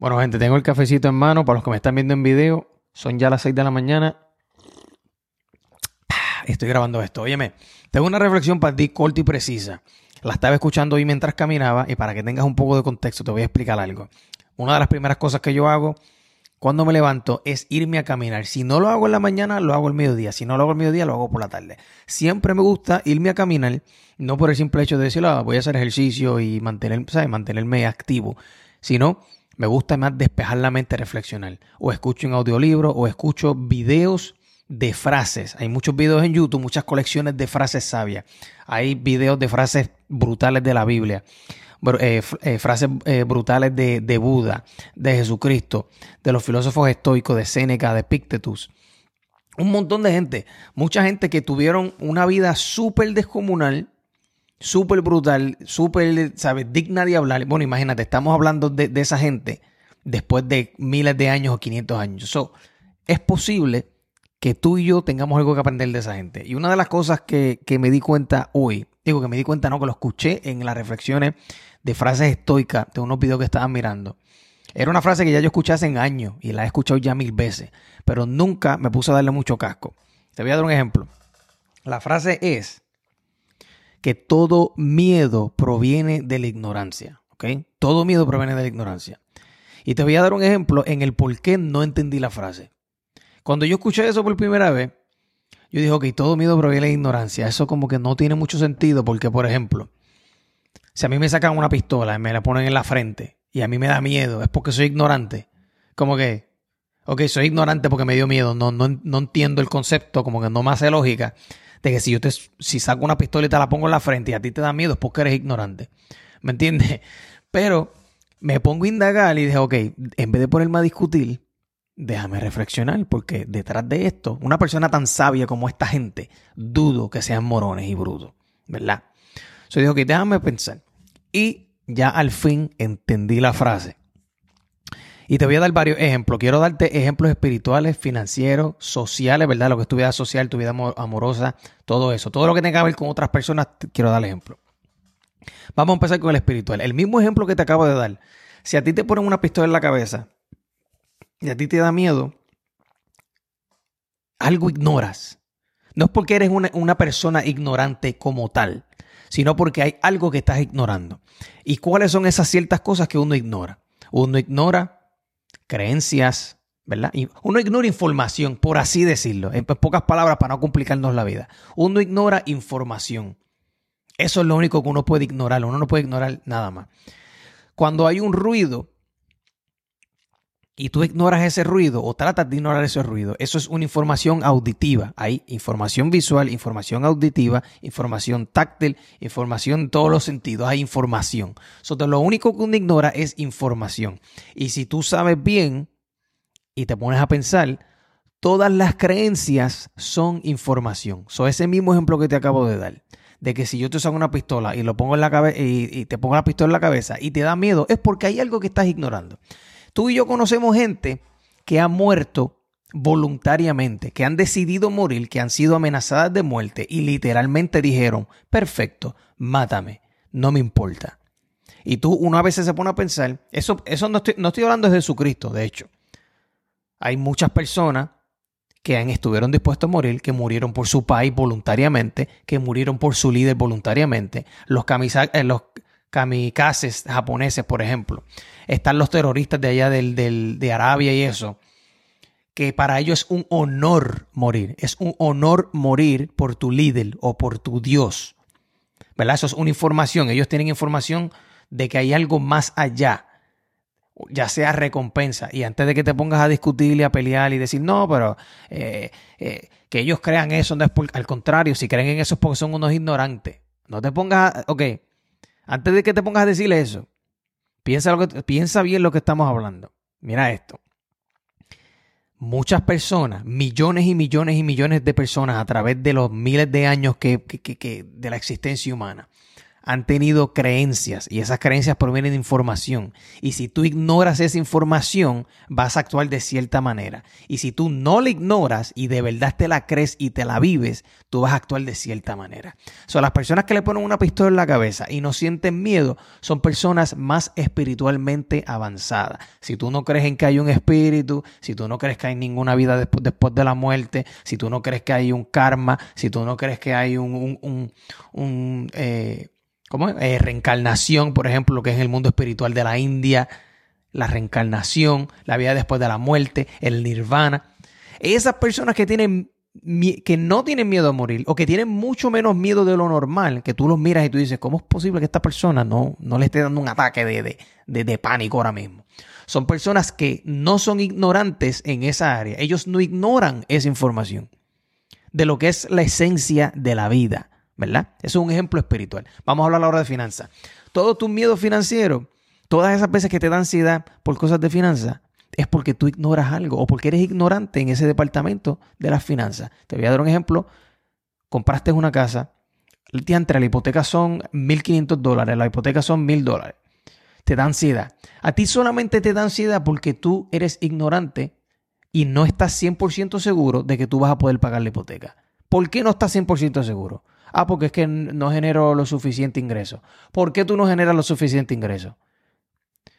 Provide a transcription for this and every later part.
Bueno, gente, tengo el cafecito en mano. Para los que me están viendo en video, son ya las 6 de la mañana. Estoy grabando esto. Óyeme, tengo una reflexión para ti corta y precisa. La estaba escuchando hoy mientras caminaba y para que tengas un poco de contexto te voy a explicar algo. Una de las primeras cosas que yo hago cuando me levanto es irme a caminar. Si no lo hago en la mañana, lo hago al mediodía. Si no lo hago al mediodía, lo hago por la tarde. Siempre me gusta irme a caminar, no por el simple hecho de decir, ah, voy a hacer ejercicio y mantener, ¿sabes? mantenerme activo, sino me gusta más despejar la mente, reflexionar. O escucho un audiolibro o escucho videos de frases. Hay muchos videos en YouTube, muchas colecciones de frases sabias. Hay videos de frases brutales de la Biblia. Eh, eh, frases eh, brutales de, de, Buda, de Jesucristo, de los filósofos estoicos, de Séneca, de Pictetus. Un montón de gente, mucha gente que tuvieron una vida súper descomunal, súper brutal, súper, ¿sabes? Digna de hablar. Bueno, imagínate, estamos hablando de, esa gente después de miles de años o 500 años. So, es posible que tú y yo tengamos algo que aprender de esa gente. Y una de las cosas que, que me di cuenta hoy, digo que me di cuenta, no, que lo escuché en las reflexiones de frases estoicas de unos videos que estaban mirando. Era una frase que ya yo escuché hace años y la he escuchado ya mil veces, pero nunca me puse a darle mucho casco. Te voy a dar un ejemplo. La frase es, que todo miedo proviene de la ignorancia. ¿ok? Todo miedo proviene de la ignorancia. Y te voy a dar un ejemplo en el por qué no entendí la frase. Cuando yo escuché eso por primera vez, yo dije, ok, todo miedo proviene de la ignorancia. Eso como que no tiene mucho sentido porque, por ejemplo, si a mí me sacan una pistola y me la ponen en la frente y a mí me da miedo, es porque soy ignorante. Como que, ok, soy ignorante porque me dio miedo, no, no, no entiendo el concepto, como que no me hace lógica de que si yo te si saco una pistola y te la pongo en la frente y a ti te da miedo es porque eres ignorante. ¿Me entiendes? Pero me pongo a indagar y dije, ok, en vez de ponerme a discutir, déjame reflexionar, porque detrás de esto, una persona tan sabia como esta gente, dudo que sean morones y brutos, ¿verdad? Yo dije, ok, déjame pensar. Y ya al fin entendí la frase. Y te voy a dar varios ejemplos. Quiero darte ejemplos espirituales, financieros, sociales, ¿verdad? Lo que es tu vida social, tu vida amorosa, todo eso. Todo lo que tenga que ver con otras personas, quiero dar ejemplo. Vamos a empezar con el espiritual. El mismo ejemplo que te acabo de dar. Si a ti te ponen una pistola en la cabeza y a ti te da miedo, algo ignoras. No es porque eres una, una persona ignorante como tal, sino porque hay algo que estás ignorando. ¿Y cuáles son esas ciertas cosas que uno ignora? Uno ignora creencias, ¿verdad? Uno ignora información, por así decirlo, en pocas palabras para no complicarnos la vida. Uno ignora información. Eso es lo único que uno puede ignorar, uno no puede ignorar nada más. Cuando hay un ruido y tú ignoras ese ruido o tratas de ignorar ese ruido, eso es una información auditiva. Hay información visual, información auditiva, información táctil, información en todos los sentidos. Hay información. So, lo único que uno ignora es información. Y si tú sabes bien y te pones a pensar, todas las creencias son información. So, ese mismo ejemplo que te acabo de dar de que si yo te saco una pistola y lo pongo en la cabeza y, te pongo la pistola en la cabeza y te da miedo, es porque hay algo que estás ignorando. Tú y yo conocemos gente que ha muerto voluntariamente, que han decidido morir, que han sido amenazadas de muerte y literalmente dijeron, perfecto, mátame, no me importa. Y tú una vez se pone a pensar, eso, eso no, estoy, no estoy hablando de Jesucristo, de hecho. Hay muchas personas que estuvieron dispuestos a morir, que murieron por su país voluntariamente, que murieron por su líder voluntariamente. Los, camisa, eh, los kamikazes japoneses, por ejemplo. Están los terroristas de allá del, de Arabia y eso. Que para ellos es un honor morir. Es un honor morir por tu líder o por tu Dios. ¿Verdad? Eso es una información. Ellos tienen información de que hay algo más allá. Ya sea recompensa. Y antes de que te pongas a discutir y a pelear y decir, no, pero eh, eh, que ellos crean eso, no es al contrario, si creen en eso es porque son unos ignorantes. No te pongas, a, ok, antes de que te pongas a decirle eso, piensa, lo que, piensa bien lo que estamos hablando. Mira esto. Muchas personas, millones y millones y millones de personas a través de los miles de años que, de la existencia humana, han tenido creencias y esas creencias provienen de información. Y si tú ignoras esa información, vas a actuar de cierta manera. Y si tú no la ignoras y de verdad te la crees y te la vives, tú vas a actuar de cierta manera. Son las personas que le ponen una pistola en la cabeza y no sienten miedo son personas más espiritualmente avanzadas. Si tú no crees en que hay un espíritu, si tú no crees que hay ninguna vida después, después de la muerte, si tú no crees que hay un karma, si tú no crees que hay un, eh, ¿cómo eh, reencarnación, por ejemplo, lo que es el mundo espiritual de la India, la reencarnación, la vida después de la muerte, el nirvana. Esas personas que tienen que no tienen miedo a morir o que tienen mucho menos miedo de lo normal, que tú los miras y tú dices, ¿cómo es posible que esta persona no, no le esté dando un ataque de, de, de pánico ahora mismo? Son personas que no son ignorantes en esa área. Ellos no ignoran esa información de lo que es la esencia de la vida. ¿Verdad? Eso es un ejemplo espiritual. Vamos a hablar ahora de finanzas. Todo tu miedo financiero, todas esas veces que te da ansiedad por cosas de finanzas, es porque tú ignoras algo o porque eres ignorante en ese departamento de las finanzas. Te voy a dar un ejemplo. Compraste una casa, entre la hipoteca son 1.500 dólares, la hipoteca son 1.000 dólares. Te da ansiedad. A ti solamente te da ansiedad porque tú eres ignorante y no estás 100% seguro de que tú vas a poder pagar la hipoteca. ¿Por qué no estás 100% seguro? Ah, porque es que no genero lo suficiente ingreso. ¿Por qué tú no generas lo suficiente ingreso?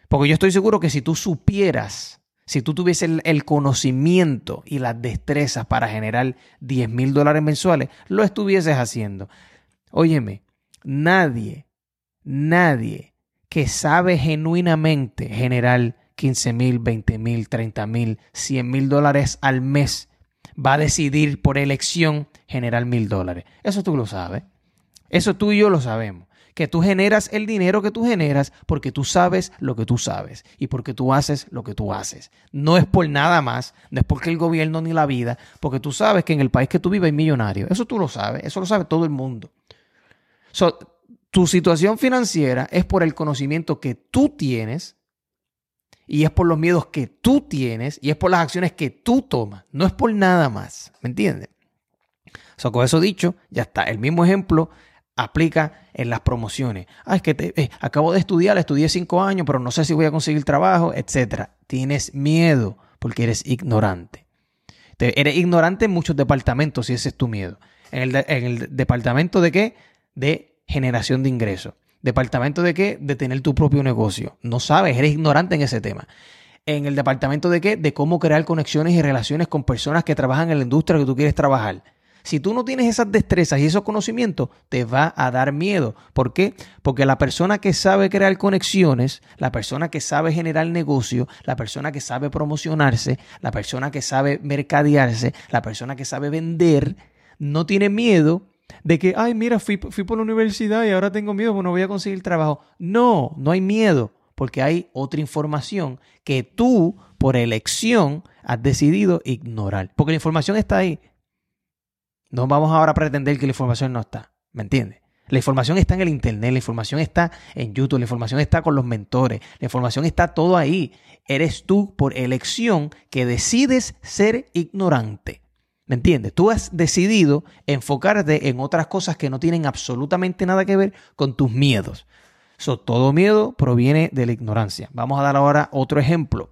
Porque yo estoy seguro que si tú supieras, si tú tuvieses el, conocimiento y las destrezas para generar 10 mil dólares mensuales, lo estuvieses haciendo. Óyeme, nadie, nadie que sabe genuinamente generar 15 mil, 20 mil, 30 mil, 100 mil dólares al mes va a decidir por elección generar mil dólares. Eso tú lo sabes. Eso tú y yo lo sabemos. Que tú generas el dinero que tú generas porque tú sabes lo que tú sabes y porque tú haces lo que tú haces. No es por nada más, no es porque el gobierno ni la vida, porque tú sabes que en el país que tú vives hay millonarios. Eso tú lo sabes, eso lo sabe todo el mundo. tu situación financiera es por el conocimiento que tú tienes y es por los miedos que tú tienes y es por las acciones que tú tomas. No es por nada más. ¿Me entiendes? So, con eso dicho, ya está. El mismo ejemplo aplica en las promociones. Ah, es que eh, acabo de estudiar, estudié cinco años, pero no sé si voy a conseguir trabajo, etc. Tienes miedo porque eres ignorante. eres ignorante en muchos departamentos si ese es tu miedo. En el, en el departamento de qué? De generación de ingresos. ¿Departamento de qué? De tener tu propio negocio. No sabes, eres ignorante en ese tema. ¿En el departamento de qué? De cómo crear conexiones y relaciones con personas que trabajan en la industria que tú quieres trabajar. Si tú no tienes esas destrezas y esos conocimientos, te va a dar miedo. ¿Por qué? Porque la persona que sabe crear conexiones, la persona que sabe generar negocio, la persona que sabe promocionarse, la persona que sabe mercadearse, la persona que sabe vender, no tiene miedo de que, ay, mira, fui, fui por la universidad y ahora tengo miedo, porque no voy a conseguir trabajo. No, no hay miedo, porque hay otra información que tú, por elección, has decidido ignorar. Porque la información está ahí. No vamos ahora a pretender que la información no está. ¿Me entiendes? La información está en el Internet, la información está en YouTube, la información está con los mentores, la información está todo ahí. Eres tú por elección que decides ser ignorante. ¿Me entiendes? Tú has decidido enfocarte en otras cosas que no tienen absolutamente nada que ver con tus miedos. todo miedo proviene de la ignorancia. Vamos a dar ahora otro ejemplo.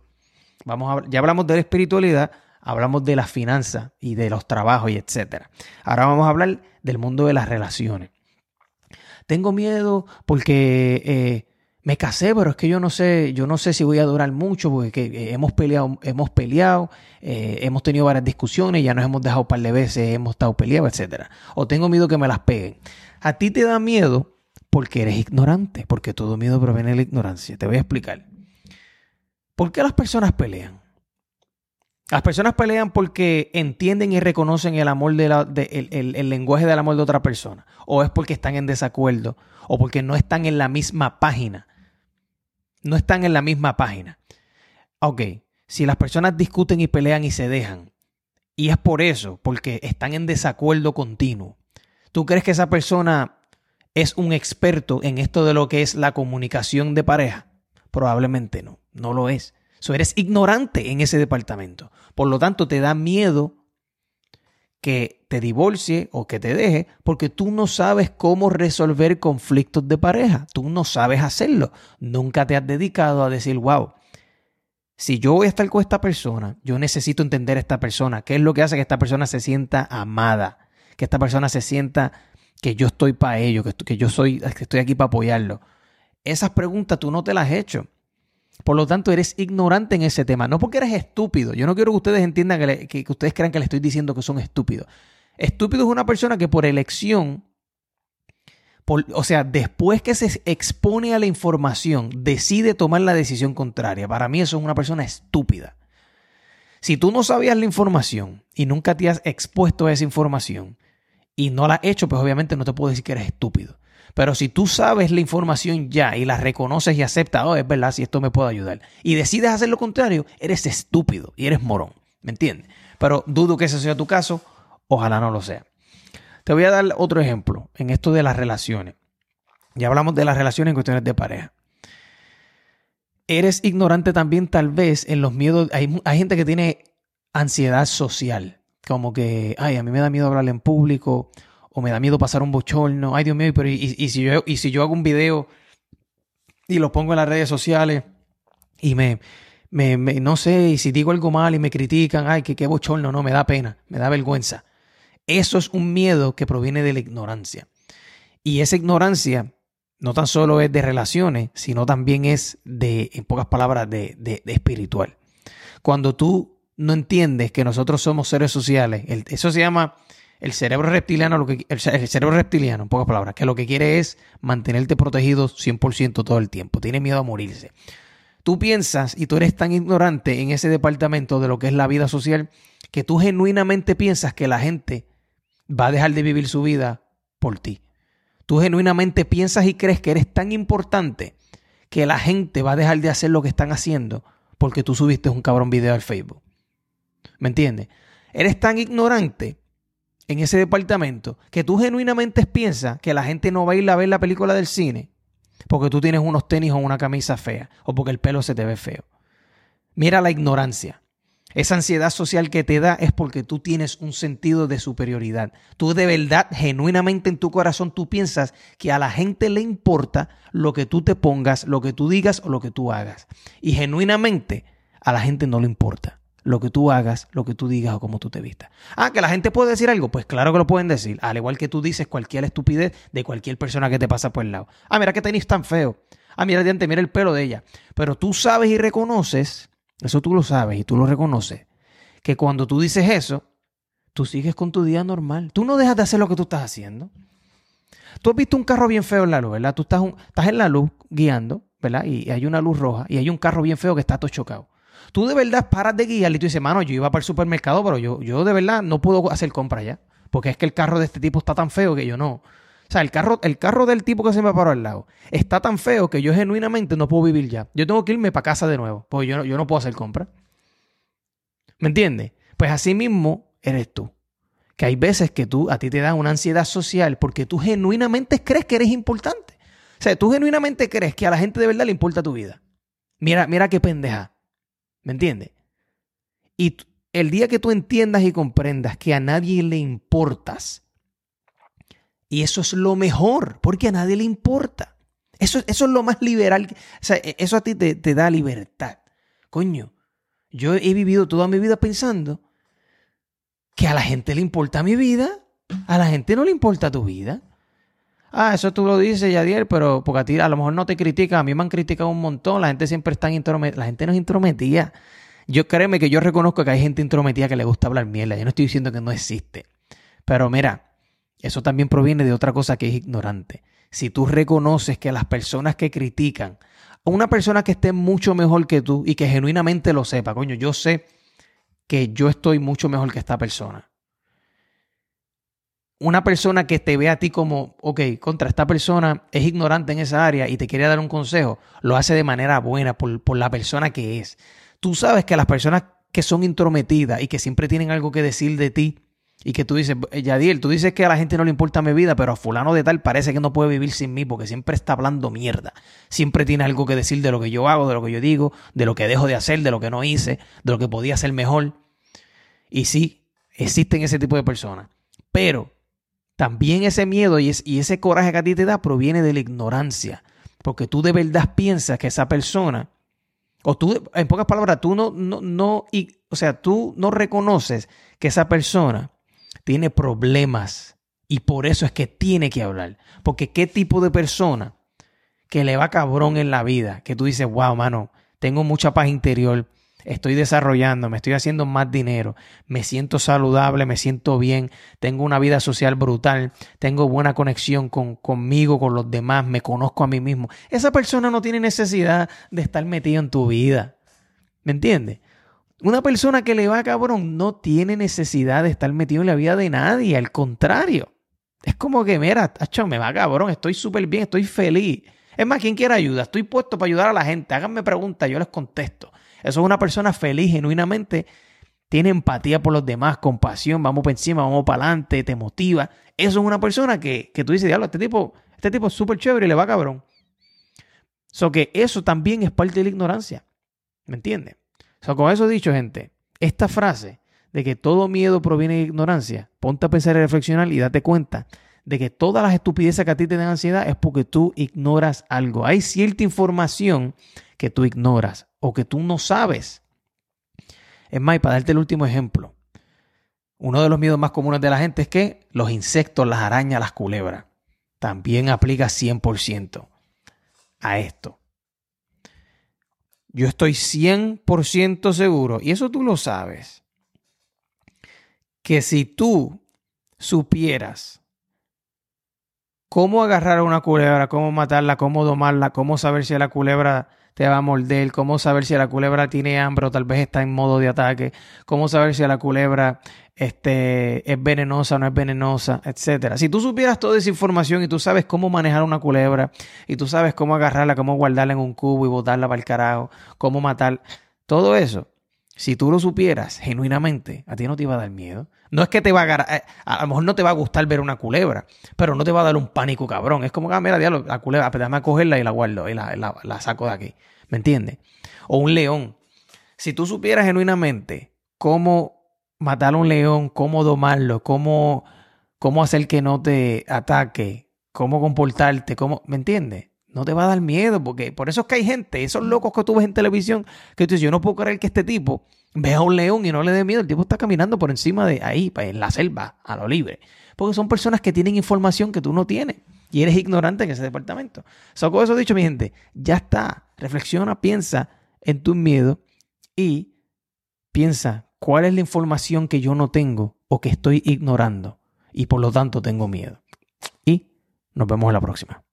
Vamos a, ya hablamos de la espiritualidad, hablamos de las finanzas y de los trabajos y etcétera. Ahora vamos a hablar del mundo de las relaciones. Tengo miedo porque eh, me casé, pero es que yo no sé, yo no sé si voy a durar mucho porque eh, hemos peleado, hemos peleado, eh, hemos tenido varias discusiones, ya nos hemos dejado un par de veces, hemos estado peleados, etcétera. O tengo miedo que me las peguen. A ti te da miedo porque eres ignorante, porque todo miedo proviene de la ignorancia. Te voy a explicar. ¿Por qué las personas pelean? Las personas pelean porque entienden y reconocen el amor de la, el, el lenguaje del amor de otra persona. O es porque están en desacuerdo. O porque no están en la misma página no están en la misma página. Ok, si las personas discuten y pelean y se dejan, y es por eso, porque están en desacuerdo continuo, ¿tú crees que esa persona es un experto en esto de lo que es la comunicación de pareja? Probablemente no, no lo es. So, eres ignorante en ese departamento. Por lo tanto, te da miedo que te divorcie o que te deje porque tú no sabes cómo resolver conflictos de pareja. Tú no sabes hacerlo. Nunca te has dedicado a decir, wow, si yo voy a estar con esta persona, yo necesito entender a esta persona. ¿Qué es lo que hace que esta persona se sienta amada? Que esta persona se sienta que yo estoy para ello, que, que yo soy, que estoy aquí para apoyarlo. Esas preguntas tú no te las has hecho. Por lo tanto, eres ignorante en ese tema. No porque eres estúpido. Yo no quiero que ustedes entiendan que, ustedes crean que le estoy diciendo que son estúpidos. Estúpido es una persona que por elección, o sea, después que se expone a la información, decide tomar la decisión contraria. Para mí eso es una persona estúpida. Si tú no sabías la información y nunca te has expuesto a esa información y no la has hecho, pues obviamente no te puedo decir que eres estúpido. Pero si tú sabes la información ya y la reconoces y aceptas, oh, es verdad, si esto me puede ayudar, y decides hacer lo contrario, eres estúpido y eres morón. ¿Me entiendes? Pero dudo que ese sea tu caso, ojalá no lo sea. Te voy a dar otro ejemplo en esto de las relaciones. Ya hablamos de las relaciones en cuestiones de pareja. Eres ignorante también tal vez en los miedos. Hay, hay gente que tiene ansiedad social, como que, ay, a mí me da miedo hablar en público, me da miedo pasar un bochorno, ay Dios mío, pero y, si, yo, y si yo hago un video y lo pongo en las redes sociales y me, me, no sé, y si digo algo mal y me critican, ay, que qué bochorno, no, me da pena, me da vergüenza. Eso es un miedo que proviene de la ignorancia. Y esa ignorancia no tan solo es de relaciones, sino también es de, en pocas palabras, de, de, espiritual. Cuando tú no entiendes que nosotros somos seres sociales, eso se llama el cerebro reptiliano, lo que, el, cerebro reptiliano, en pocas palabras, que lo que quiere es mantenerte protegido 100% todo el tiempo. Tiene miedo a morirse. Tú piensas y tú eres tan ignorante en ese departamento de lo que es la vida social que tú genuinamente piensas que la gente va a dejar de vivir su vida por ti. Tú genuinamente piensas y crees que eres tan importante que la gente va a dejar de hacer lo que están haciendo porque tú subiste un cabrón video al Facebook. ¿Me entiendes? Eres tan ignorante en ese departamento que tú genuinamente piensas que la gente no va a ir a ver la película del cine porque tú tienes unos tenis o una camisa fea o porque el pelo se te ve feo. Mira la ignorancia. Esa ansiedad social que te da es porque tú tienes un sentido de superioridad. Tú de verdad, genuinamente en tu corazón, tú piensas que a la gente le importa lo que tú te pongas, lo que tú digas o lo que tú hagas. Y genuinamente a la gente no le importa lo que tú hagas, lo que tú digas o cómo tú te vistas. Ah, que la gente puede decir algo, pues claro que lo pueden decir, al igual que tú dices cualquier estupidez de cualquier persona que te pasa por el lado. Ah, mira que tenis tan feo. Ah, mira diante, mira el pelo de ella. Pero tú sabes y reconoces, eso tú lo sabes y tú lo reconoces, que cuando tú dices eso, tú sigues con tu día normal. Tú no dejas de hacer lo que tú estás haciendo. Tú has visto un carro bien feo en la luz, ¿verdad? Tú estás, estás en la luz guiando, ¿verdad? Y hay una luz roja y hay un carro bien feo que está todo chocado. Tú de verdad paras de guiar y tú dices, mano, yo iba para el supermercado, pero yo, yo de verdad no puedo hacer compra ya. Porque es que el carro de este tipo está tan feo que yo no. O sea, el carro, el carro del tipo que se me paró al lado está tan feo que yo genuinamente no puedo vivir ya. Yo tengo que irme para casa de nuevo, porque yo no, yo no puedo hacer compra. ¿Me entiendes? Pues así mismo eres tú. Que hay veces que tú, a ti te da una ansiedad social porque tú genuinamente crees que eres importante. O sea, tú genuinamente crees que a la gente de verdad le importa tu vida. Mira, mira qué pendeja. ¿Me entiendes? Y el día que tú entiendas y comprendas que a nadie le importas, y eso es lo mejor, porque a nadie le importa. Eso, eso es lo más liberal. O sea, e, eso a ti te, te da libertad. Coño, yo he vivido toda mi vida pensando que a la gente le importa mi vida, a la gente no le importa tu vida. Ah, eso tú lo dices, Yadier, pero porque a ti a lo mejor no te critican, a mí me han criticado un montón, la gente siempre está intrometida, la gente no es intrometida. Yo créeme que yo reconozco que hay gente intrometida que le gusta hablar mierda, yo no estoy diciendo que no existe. Pero mira, eso también proviene de otra cosa que es ignorante. Si tú reconoces que las personas que critican, una persona que esté mucho mejor que tú y que genuinamente lo sepa, coño, yo sé que yo estoy mucho mejor que esta persona una persona que te ve a ti como, ok, contra esta persona es ignorante en esa área y te quiere dar un consejo, lo hace de manera buena por, la persona que es. Tú sabes que las personas que son intrometidas y que siempre tienen algo que decir de ti y que tú dices, eh, Yadiel, tú dices que a la gente no le importa mi vida, pero a fulano de tal parece que no puede vivir sin mí porque siempre está hablando mierda. Siempre tiene algo que decir de lo que yo hago, de lo que yo digo, de lo que dejo de hacer, de lo que no hice, de lo que podía hacer mejor. Y sí, Existen ese tipo de personas. Pero también ese miedo y, ese coraje que a ti te da proviene de la ignorancia. Porque tú de verdad piensas que esa persona, o tú, en pocas palabras, tú no, no, no, y, o sea, tú no reconoces que esa persona tiene problemas y por eso es que tiene que hablar. Porque qué tipo de persona que le va cabrón en la vida, que tú dices, wow, mano, tengo mucha paz interior, estoy desarrollando, me estoy haciendo más dinero, me siento saludable, me siento bien, tengo una vida social brutal, tengo buena conexión con, conmigo, con los demás, me conozco a mí mismo. Esa persona no tiene necesidad de estar metido en tu vida. ¿Me entiendes? Una persona que le va cabrón no tiene necesidad de estar metido en la vida de nadie, al contrario. Es como que, mira, tacho, me va cabrón, estoy súper bien, estoy feliz. Es más, quien quiera ayuda, estoy puesto para ayudar a la gente. Háganme preguntas, yo les contesto. Eso es una persona feliz, genuinamente. Tiene empatía por los demás, compasión, vamos para encima, vamos para adelante, te motiva. Eso es una persona que, que tú dices, diablo, este tipo, este tipo es súper chévere y le va cabrón. So que eso también es parte de la ignorancia. ¿Me entiendes? So, con eso dicho, gente, esta frase de que todo miedo proviene de ignorancia, ponte a pensar y reflexionar y date cuenta de que todas las estupideces que a ti te dan ansiedad es porque tú ignoras algo. Hay cierta información que tú ignoras o que tú no sabes. Es más, y para darte el último ejemplo, uno de los miedos más comunes de la gente es que los insectos, las arañas, las culebras, también aplica 100% a esto. Yo estoy 100% seguro, y eso tú lo sabes, que si tú supieras cómo agarrar a una culebra, cómo matarla, cómo domarla, cómo saber si la culebra te va a morder, cómo saber si la culebra tiene hambre o tal vez está en modo de ataque, cómo saber si la culebra este, es venenosa o no es venenosa, etcétera. Si tú supieras toda esa información y tú sabes cómo manejar una culebra y tú sabes cómo agarrarla, cómo guardarla en un cubo y botarla para el carajo, cómo matar, todo eso, si tú lo supieras genuinamente, a ti no te iba a dar miedo. No es que te va a eh, a, lo mejor no te va a gustar ver una culebra, pero no te va a dar un pánico cabrón. Es como ah, mira, diablo, la culebra, pues déjame a cogerla y la guardo y la, la, saco de aquí. ¿Me entiendes? O un león. Si tú supieras genuinamente cómo matar a un león, cómo domarlo, cómo, cómo hacer que no te ataque, cómo comportarte, cómo, ¿me entiendes? No te va a dar miedo, porque por eso es que hay gente, esos locos que tú ves en televisión, que tú dices, yo no puedo creer que este tipo ve a un león y no le dé miedo. El tipo está caminando por encima de ahí, pues, en la selva, a lo libre. Porque son personas que tienen información que tú no tienes y eres ignorante en ese departamento. So, con eso dicho, mi gente, ya está. Reflexiona, piensa en tu miedo y piensa cuál es la información que yo no tengo o que estoy ignorando y por lo tanto tengo miedo. Y nos vemos en la próxima.